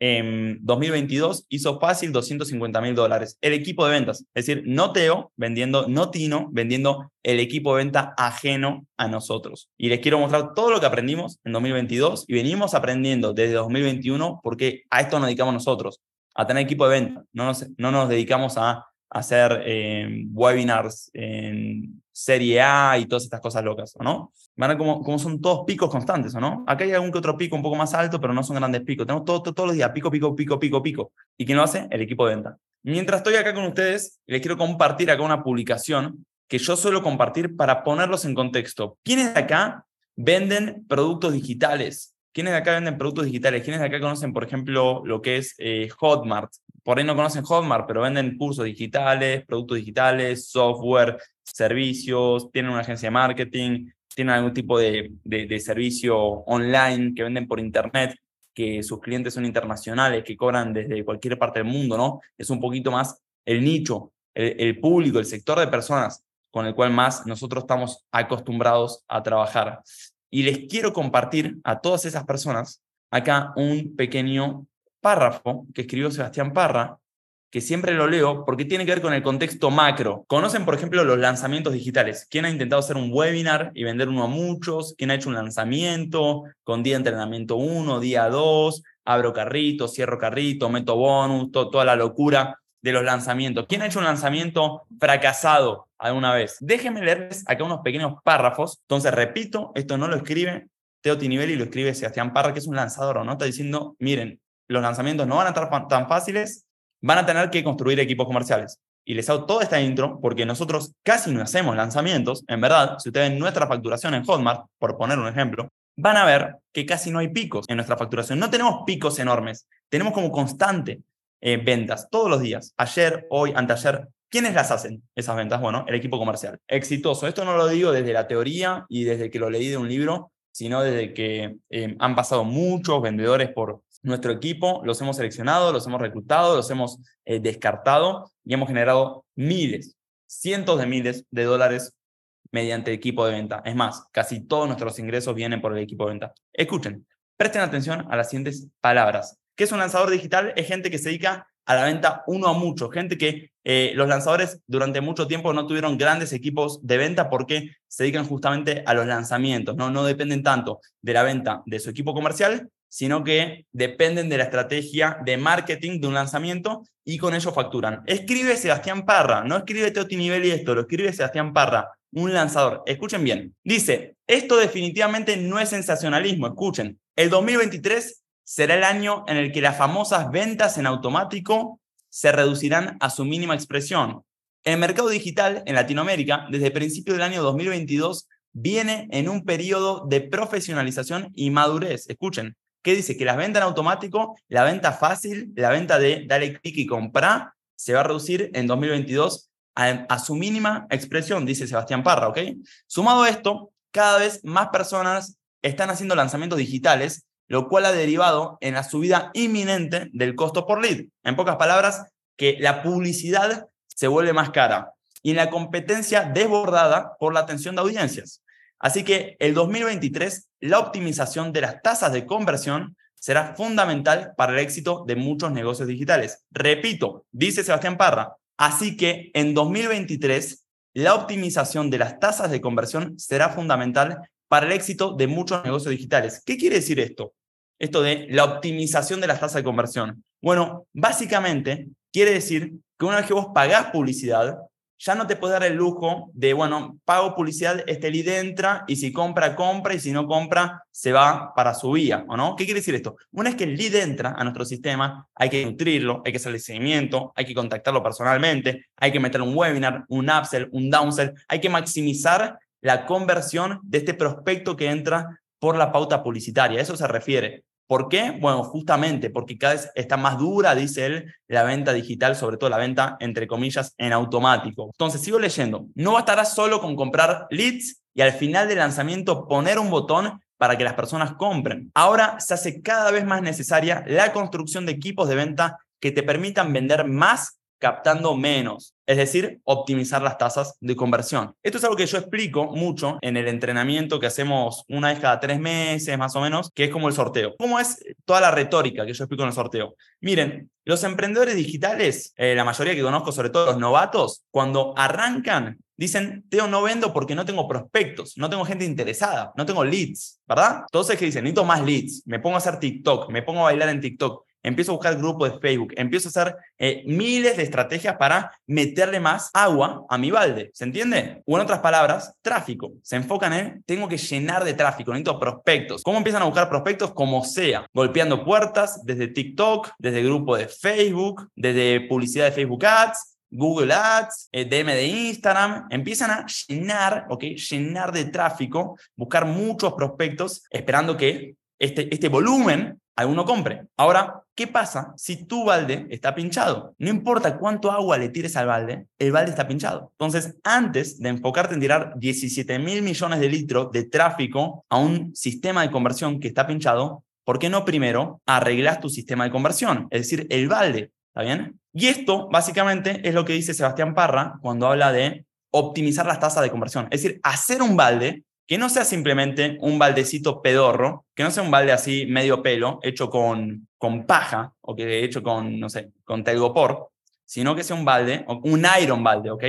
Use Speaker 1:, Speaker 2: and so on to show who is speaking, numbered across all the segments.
Speaker 1: en 2022 hizo fácil 250 mil dólares. El equipo de ventas, es decir, no Teo vendiendo, no Tino vendiendo el equipo de venta ajeno a nosotros. Y les quiero mostrar todo lo que aprendimos en 2022 y venimos aprendiendo desde 2021 porque a esto nos dedicamos nosotros, a tener equipo de venta. No nos, no nos dedicamos a hacer eh, webinars en serie A y todas estas cosas locas, ¿no? Van a como, como son todos picos constantes, no? Acá hay algún que otro pico un poco más alto, pero no son grandes picos. Tenemos todo, todos los días pico, pico, pico, pico, pico. ¿Y quién lo hace? El equipo de venta. Mientras estoy acá con ustedes, les quiero compartir acá una publicación que yo suelo compartir para ponerlos en contexto. ¿Quiénes de acá venden productos digitales? ¿Quiénes de acá venden productos digitales? ¿Quiénes de acá conocen, por ejemplo, lo que es eh, Hotmart? Por ahí no conocen Hotmart, pero venden cursos digitales, productos digitales, software, servicios, tienen una agencia de marketing, tienen algún tipo de, servicio online que venden por internet, que sus clientes son internacionales, que cobran desde cualquier parte del mundo, ¿no? Es un poquito más el nicho, el, el público, el sector de personas con el cual más nosotros estamos acostumbrados a trabajar. Y les quiero compartir a todas esas personas acá un pequeño párrafo que escribió Sebastián Parra, que siempre lo leo porque tiene que ver con el contexto macro. Conocen, por ejemplo, los lanzamientos digitales. ¿Quién ha intentado hacer un webinar y vender uno a muchos? ¿Quién ha hecho un lanzamiento con día de entrenamiento 1, día 2? Abro carrito, cierro carrito, meto bonus, toda la locura de los lanzamientos. ¿Quién ha hecho un lanzamiento fracasado alguna vez? Déjenme leerles acá unos pequeños párrafos. Entonces, repito, esto no lo escribe Teo Tinivelli, lo escribe Sebastián Parra, que es un lanzador, ¿no? Está diciendo, miren, los lanzamientos no van a estar tan fáciles, van a tener que construir equipos comerciales. Y les hago toda esta intro porque nosotros casi no hacemos lanzamientos. En verdad, si ustedes ven nuestra facturación en Hotmart, por poner un ejemplo, van a ver que casi no hay picos en nuestra facturación. No tenemos picos enormes, tenemos como constante eh, ventas todos los días, ayer, hoy, anteayer. ¿Quiénes las hacen esas ventas? Bueno, el equipo comercial. Exitoso. Esto no lo digo desde la teoría y desde que lo leí de un libro, sino desde que eh, han pasado muchos vendedores por nuestro equipo, los hemos seleccionado, los hemos reclutado, los hemos eh, descartado y hemos generado miles, cientos de miles de dólares mediante equipo de venta. Es más, casi todos nuestros ingresos vienen por el equipo de venta. Escuchen, presten atención a las siguientes palabras. ¿Qué es un lanzador digital? Es gente que se dedica a la venta uno a mucho, gente que eh, los lanzadores durante mucho tiempo no tuvieron grandes equipos de venta porque se dedican justamente a los lanzamientos, no, no dependen tanto de la venta de su equipo comercial, sino que dependen de la estrategia de marketing de un lanzamiento y con ello facturan. Escribe Sebastián Parra, no escribe Teoti Nivel y esto, lo escribe Sebastián Parra, un lanzador. Escuchen bien. Dice, esto definitivamente no es sensacionalismo, escuchen. El 2023 será el año en el que las famosas ventas en automático se reducirán a su mínima expresión. El mercado digital en Latinoamérica, desde el principio del año 2022, viene en un periodo de profesionalización y madurez. Escuchen, ¿qué dice? Que las ventas en automático, la venta fácil, la venta de dale clic y comprar, se va a reducir en 2022 a, a, su mínima expresión, dice Sebastián Parra, ¿ok? Sumado esto, cada vez más personas están haciendo lanzamientos digitales lo cual ha derivado en la subida inminente del costo por lead. En pocas palabras, que la publicidad se vuelve más cara y en la competencia desbordada por la atención de audiencias. Así que el 2023, la optimización de las tasas de conversión será fundamental para el éxito de muchos negocios digitales. Repito, dice Sebastián Parra, así que en 2023, la optimización de las tasas de conversión será fundamental para el éxito de muchos negocios digitales. ¿Qué quiere decir esto? Esto de la optimización de las tasas de conversión? Bueno, básicamente quiere decir que una vez que vos pagás publicidad, ya no te puedes dar el lujo de, bueno, pago publicidad, este lead entra y si compra, compra y si no compra, se va para su vía, ¿o no? ¿Qué quiere decir esto? Una vez que el lead entra a nuestro sistema, hay que nutrirlo, hay que hacerle seguimiento, hay que contactarlo personalmente, hay que meter un webinar, un upsell, un downsell, hay que maximizar la conversión de este prospecto que entra por la pauta publicitaria. Eso se refiere. ¿Por qué? Bueno, justamente porque cada vez está más dura, dice él, la venta digital, sobre todo la venta, entre comillas, en automático. Entonces, sigo leyendo. No bastará solo con comprar leads y al final del lanzamiento poner un botón para que las personas compren. Ahora se hace cada vez más necesaria la construcción de equipos de venta que te permitan vender más captando menos, es decir, optimizar las tasas de conversión. Esto es algo que yo explico mucho en el entrenamiento que hacemos una vez cada tres meses, más o menos, que es como el sorteo. ¿Cómo es toda la retórica que yo explico en el sorteo? Miren, los emprendedores digitales, eh, la mayoría que conozco, sobre todo los novatos, cuando arrancan, dicen, Teo, no vendo porque no tengo prospectos, no tengo gente interesada, no tengo leads, ¿verdad? Entonces, ¿qué dicen? Necesito más leads, me pongo a hacer TikTok, me pongo a bailar en TikTok, empiezo a buscar grupos de Facebook, empiezo a hacer eh, miles de estrategias para meterle más agua a mi balde, ¿se entiende? O en otras palabras, tráfico. Se enfocan en, tengo que llenar de tráfico, necesito prospectos. ¿Cómo empiezan a buscar prospectos? Como sea, golpeando puertas desde TikTok, desde grupo de Facebook, desde publicidad de Facebook Ads, Google Ads, eh, DM de Instagram, empiezan a llenar, ¿ok? Llenar de tráfico, buscar muchos prospectos, esperando que este, este volumen alguno compre. Ahora, ¿qué pasa si tu balde está pinchado? No importa cuánto agua le tires al balde, el balde está pinchado. Entonces, antes de enfocarte en tirar 17 mil millones de litros de tráfico a un sistema de conversión que está pinchado, ¿por qué no primero arreglas tu sistema de conversión? Es decir, el balde. ¿Está bien? Y esto básicamente es lo que dice Sebastián Parra cuando habla de optimizar las tasas de conversión. Es decir, hacer un balde que no sea simplemente un baldecito pedorro, que no sea un balde así medio pelo, hecho con, con paja, o que hecho con, no sé, con telgopor, sino que sea un balde, un iron balde, ¿ok?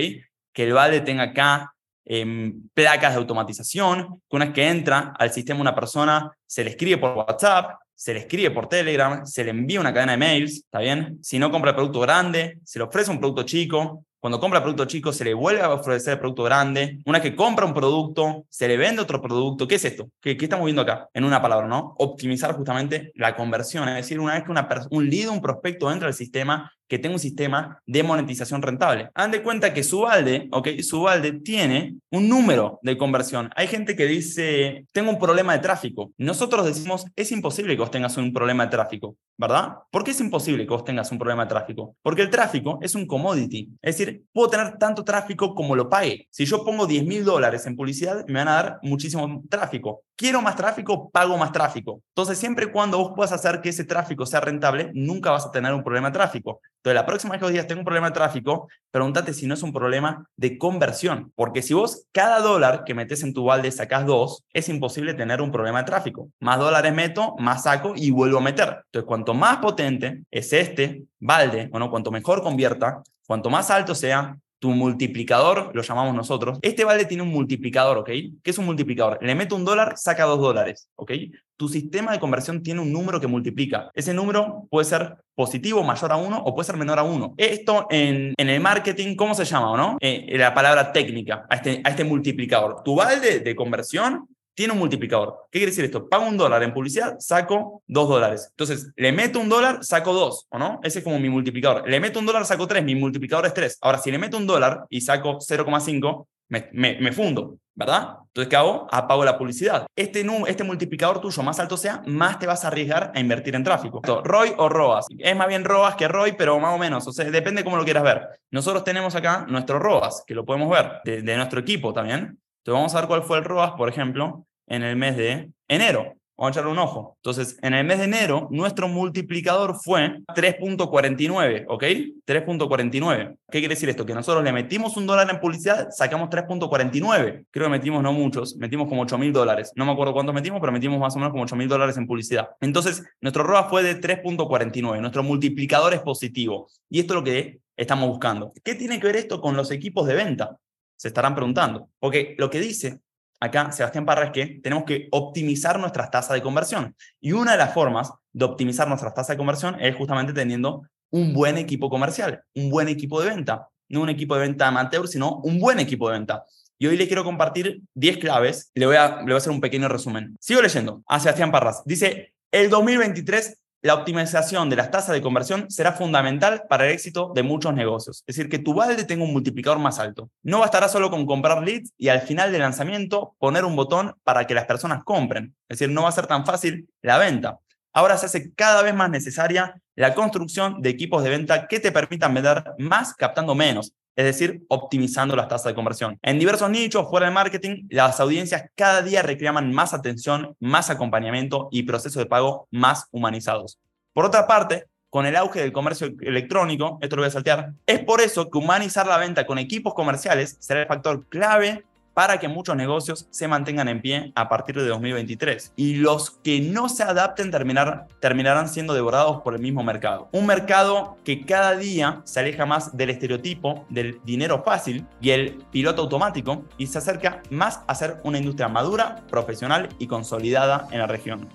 Speaker 1: Que el balde tenga acá em, placas de automatización, que una vez que entra al sistema una persona, se le escribe por WhatsApp, se le escribe por Telegram, se le envía una cadena de mails, ¿está bien? Si no compra el producto grande, se le ofrece un producto chico, cuando compra producto chico, se le vuelve a ofrecer producto grande. Una vez que compra un producto, se le vende otro producto. ¿Qué es esto? ¿Qué, ¿Qué, estamos viendo acá? En una palabra, ¿no? Optimizar justamente la conversión. Es decir, una vez que una un lead, un prospecto entra al sistema, que tenga un sistema de monetización rentable. Hagan de cuenta que su balde, ¿ok? Su balde tiene un número de conversión. Hay gente que dice, tengo un problema de tráfico. Nosotros decimos, es imposible que vos tengas un problema de tráfico, ¿verdad? ¿Por qué es imposible que vos tengas un problema de tráfico? Porque el tráfico es un commodity. Es decir, puedo tener tanto tráfico como lo pague. Si yo pongo 10 mil dólares en publicidad, me van a dar muchísimo tráfico. Quiero más tráfico, pago más tráfico. Entonces, siempre y cuando vos puedas hacer que ese tráfico sea rentable, nunca vas a tener un problema de tráfico. Entonces, la próxima vez que digas, tengo un problema de tráfico, pregúntate si no es un problema de conversión. Porque si vos cada dólar que metes en tu balde sacás dos, es imposible tener un problema de tráfico. Más dólares meto, más saco y vuelvo a meter. Entonces, cuanto más potente es este balde, bueno, cuanto mejor convierta, cuanto más alto sea, tu multiplicador, lo llamamos nosotros. Este balde tiene un multiplicador, ¿ok? ¿Qué es un multiplicador? Le meto un dólar, saca dos dólares, ¿ok? Tu sistema de conversión tiene un número que multiplica. Ese número puede ser positivo, mayor a uno, o puede ser menor a uno. Esto en, en el marketing, ¿cómo se llama, no? Eh, la palabra técnica, a este, a este multiplicador. Tu balde de conversión tiene un multiplicador. ¿Qué quiere decir esto? Pago un dólar en publicidad, saco dos dólares. Entonces, le meto un dólar, saco dos, ¿o no? Ese es como mi multiplicador. Le meto un dólar, saco tres, mi multiplicador es tres. Ahora, si le meto un dólar y saco 0,5, me, me, fundo, ¿verdad? Entonces, ¿qué hago? Apago la publicidad. Este, este multiplicador tuyo más alto sea, más te vas a arriesgar a invertir en tráfico. ROI o ROAS. Es más bien ROAS que ROI, pero más o menos. O sea, depende cómo lo quieras ver. Nosotros tenemos acá nuestro ROAS, que lo podemos ver, de nuestro equipo también. Entonces vamos a ver cuál fue el ROAS, por ejemplo, en el mes de enero. Vamos a echarle un ojo. Entonces, en el mes de enero, nuestro multiplicador fue 3.49, ¿ok? 3.49. ¿Qué quiere decir esto? Que nosotros le metimos un dólar en publicidad, sacamos 3.49. Creo que metimos no muchos, metimos como 8 mil dólares. No me acuerdo cuántos metimos, pero metimos más o menos como 8 mil dólares en publicidad. Entonces, nuestro ROA fue de 3.49. Nuestro multiplicador es positivo. Y esto es lo que estamos buscando. ¿Qué tiene que ver esto con los equipos de venta? Se estarán preguntando. Porque lo que dice acá Sebastián Parra es que tenemos que optimizar nuestras tasas de conversión. Y una de las formas de optimizar nuestras tasas de conversión es justamente teniendo un buen equipo comercial, un buen equipo de venta. No un equipo de venta amateur, sino un buen equipo de venta. Y hoy le quiero compartir 10 claves. Le voy, a, le voy a hacer un pequeño resumen. Sigo leyendo a Sebastián Parras. Dice, el 2023 la optimización de las tasas de conversión será fundamental para el éxito de muchos negocios. Es decir, que tu balde tenga un multiplicador más alto. No bastará solo con comprar leads y al final del lanzamiento poner un botón para que las personas compren. Es decir, no va a ser tan fácil la venta. ahora se hace cada vez más necesaria la construcción de equipos de venta que te permitan vender más captando menos, es decir, optimizando las tasas de conversión. En diversos nichos fuera del marketing, las audiencias cada día reclaman más atención, más acompañamiento y procesos de pago más humanizados. Por otra parte, con el auge del comercio electrónico, esto lo voy a saltear, es por eso que humanizar la venta con equipos comerciales será el factor clave para que muchos negocios se mantengan en pie a partir de 2023. Y los que no se adapten terminar, terminarán siendo devorados por el mismo mercado. Un mercado que cada día se aleja más del estereotipo del dinero fácil y el piloto automático y se acerca más a ser una industria madura, profesional y consolidada en la región.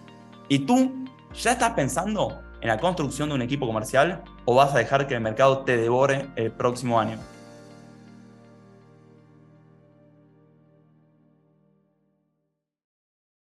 Speaker 1: ¿Y tú ya estás pensando en la construcción de un equipo comercial o vas a dejar que el mercado te devore el próximo año?